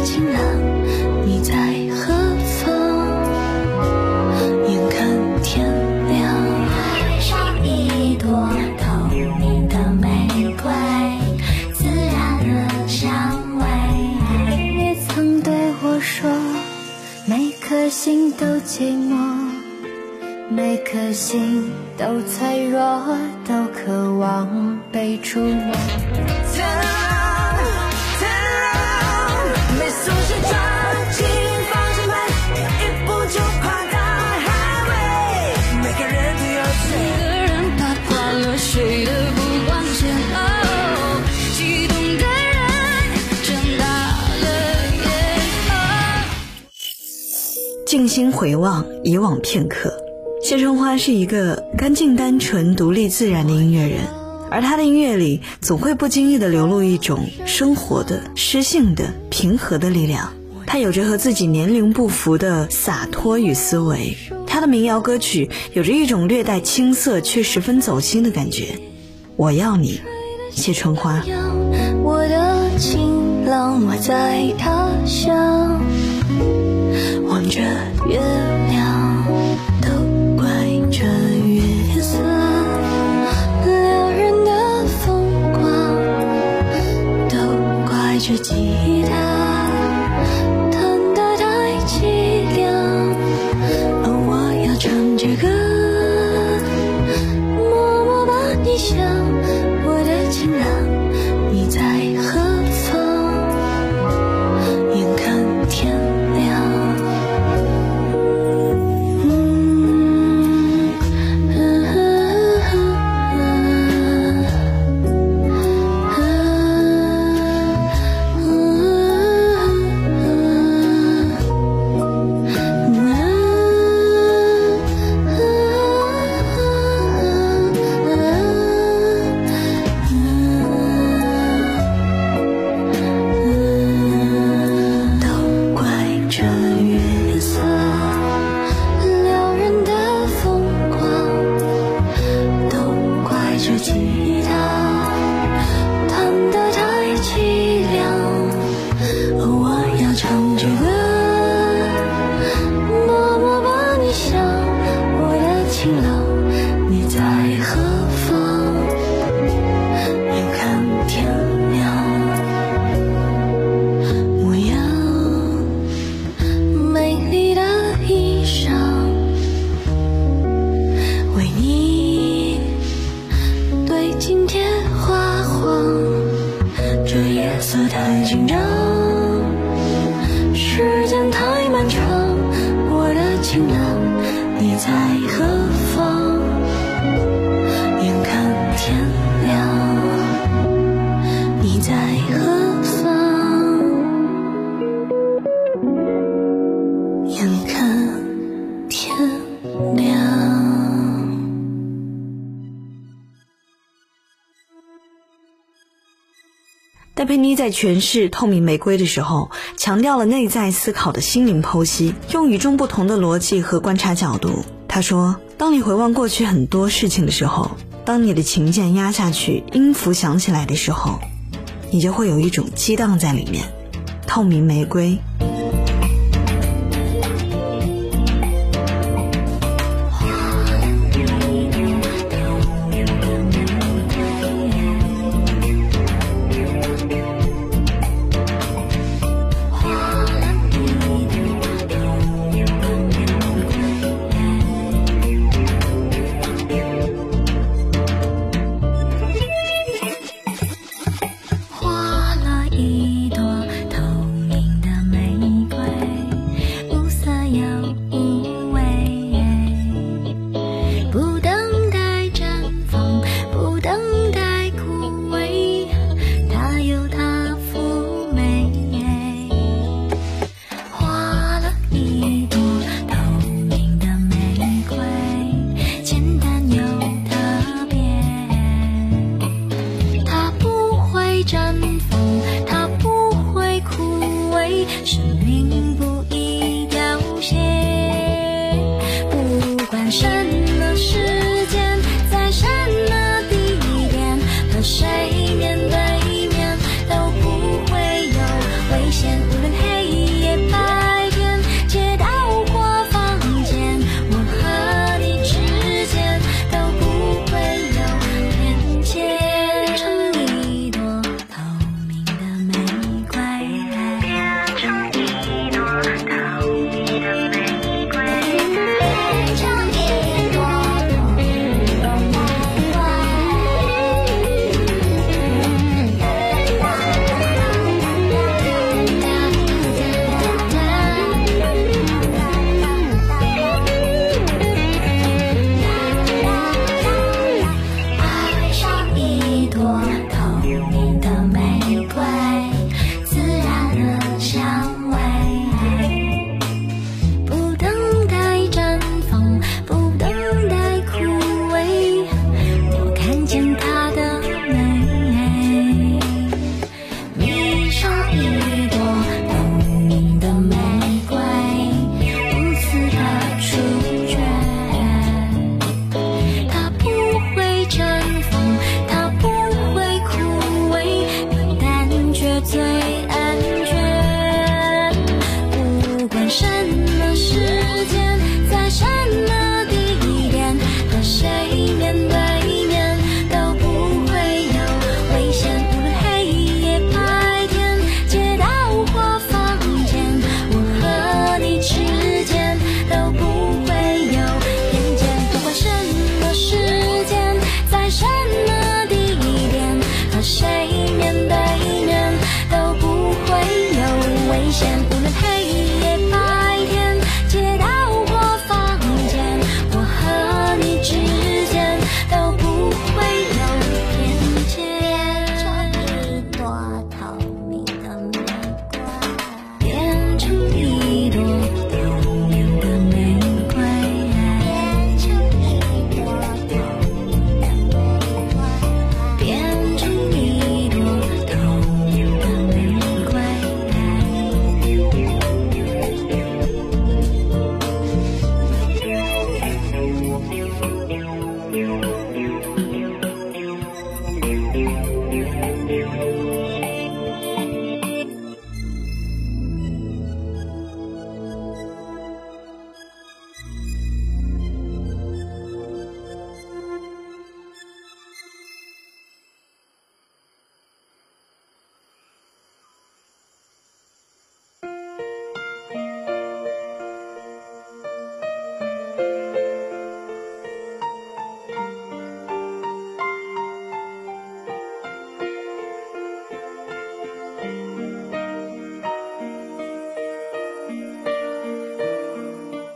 我的情郎，你在何方？眼看天亮，爱上一朵透明的玫瑰，自然的香味。你曾对我说，每颗心都寂寞。每颗心都脆弱，都渴望被触摸。心回望，以往片刻。谢春花是一个干净、单纯、独立、自然的音乐人，而她的音乐里总会不经意地流露一种生活的、诗性的、平和的力量。她有着和自己年龄不符的洒脱与思维。她的民谣歌曲有着一种略带青涩却十分走心的感觉。我要你，谢春花。我的情郎，在他乡，这月佩妮在诠释《透明玫瑰》的时候，强调了内在思考的心灵剖析，用与众不同的逻辑和观察角度。他说：“当你回望过去很多事情的时候，当你的琴键压下去，音符响起来的时候，你就会有一种激荡在里面。”透明玫瑰。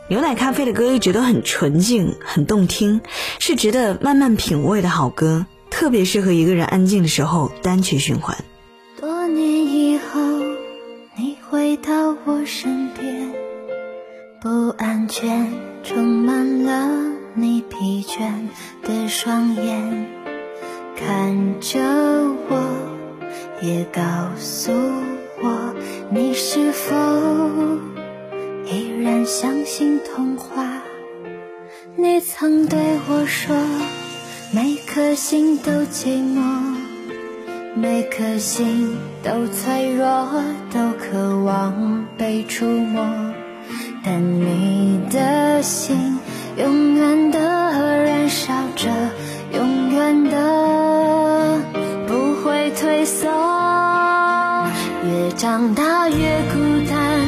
牛奶咖啡的歌一直都很纯净、很动听，是值得慢慢品味的好歌，特别适合一个人安静的时候单曲循环。曾对我说，每颗心都寂寞，每颗心都脆弱，都渴望被触摸，但你的心永远的燃烧着，永远的不会退缩。越长大越孤单，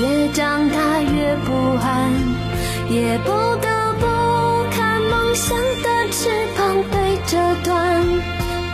越长大越不安，也不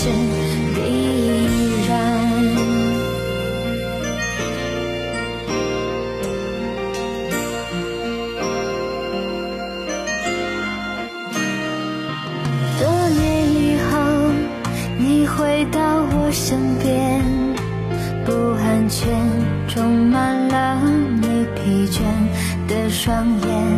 是必然？多年以后，你回到我身边，不安全充满了你疲倦的双眼，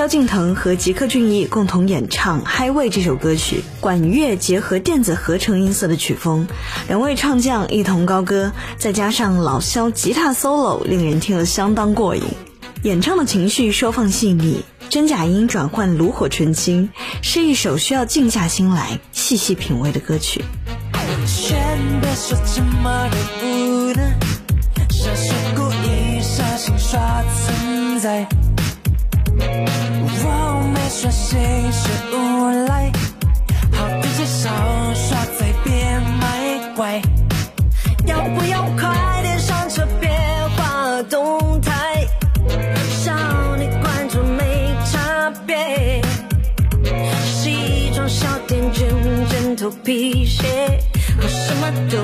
萧敬腾和吉克隽逸共同演唱《Highway》这首歌曲，管乐结合电子合成音色的曲风，两位唱将一同高歌，再加上老萧吉他 solo，令人听了相当过瘾。演唱的情绪收放细腻，真假音转换炉火纯青，是一首需要静下心来细细品味的歌曲。在。是无赖，好的介绍耍嘴别卖乖，要不要快点上车别滑动态，少你关注没差别，西装小店卷卷头皮鞋，喝什么都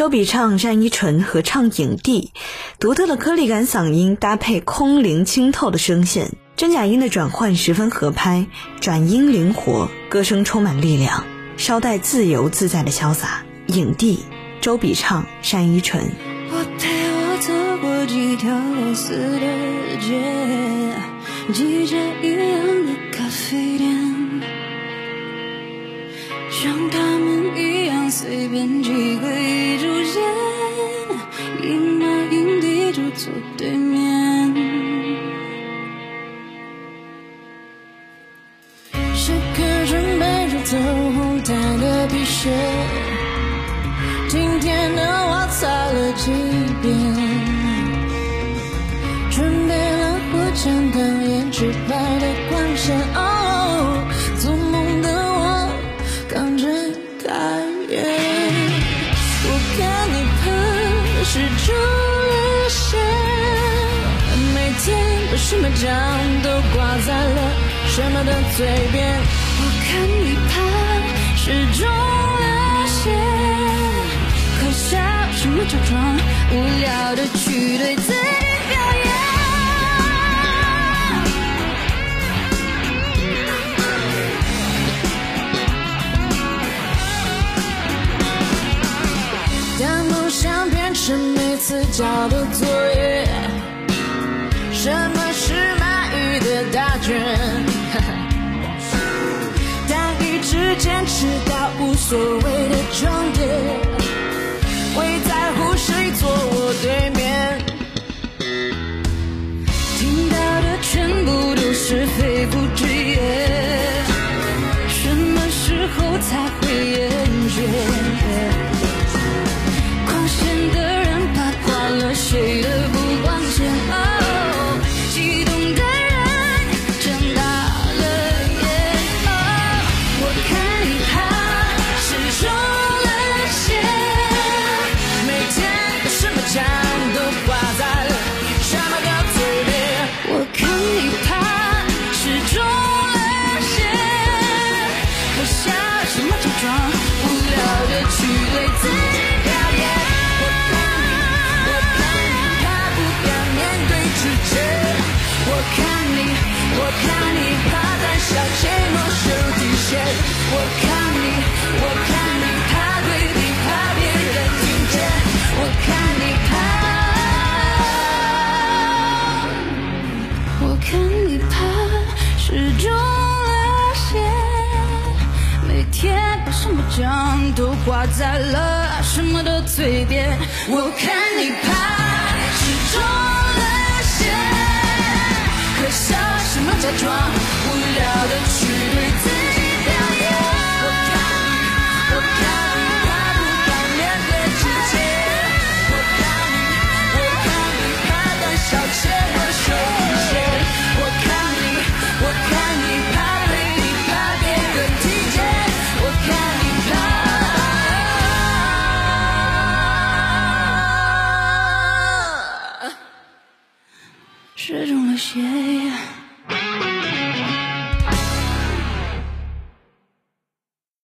周笔畅、单依纯合唱影帝，独特的颗粒感嗓音搭配空灵清透的声线，真假音的转换十分合拍，转音灵活，歌声充满力量，稍带自由自在的潇洒。影帝周笔畅、单依纯。我带我走过几条类似的街，像他们一样随便几个一炷间，饮马营地就坐对面。时刻准备着走红毯的皮鞋。今天的我擦了几遍，准备了火枪弹研制牌的光线。是中了邪，每天都什么奖都挂在了什么的嘴边。我看你怕是中了邪。可笑什么假装，无聊的去对自己是每次交的作业，什么是满意的答卷？但一直坚持到无所谓的终挂在了什么的嘴边。我看你怕是中了邪，可笑什么假装？